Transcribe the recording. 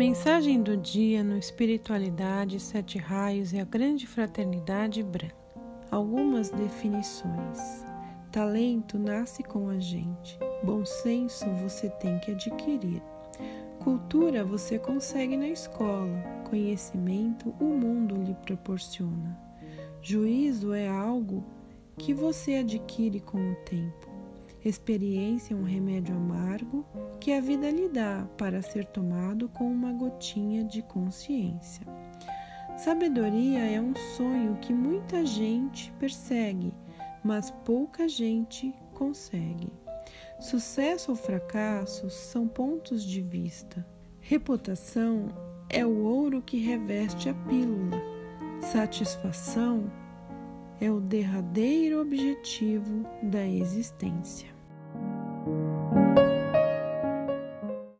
Mensagem do dia no Espiritualidade, Sete Raios e a Grande Fraternidade Branca. Algumas definições. Talento nasce com a gente. Bom senso você tem que adquirir. Cultura você consegue na escola. Conhecimento o mundo lhe proporciona. Juízo é algo que você adquire com o tempo. Experiência é um remédio amargo que a vida lhe dá para ser tomado com uma gotinha de consciência. Sabedoria é um sonho que muita gente persegue, mas pouca gente consegue. Sucesso ou fracasso são pontos de vista. Reputação é o ouro que reveste a pílula. Satisfação é o derradeiro objetivo da existência.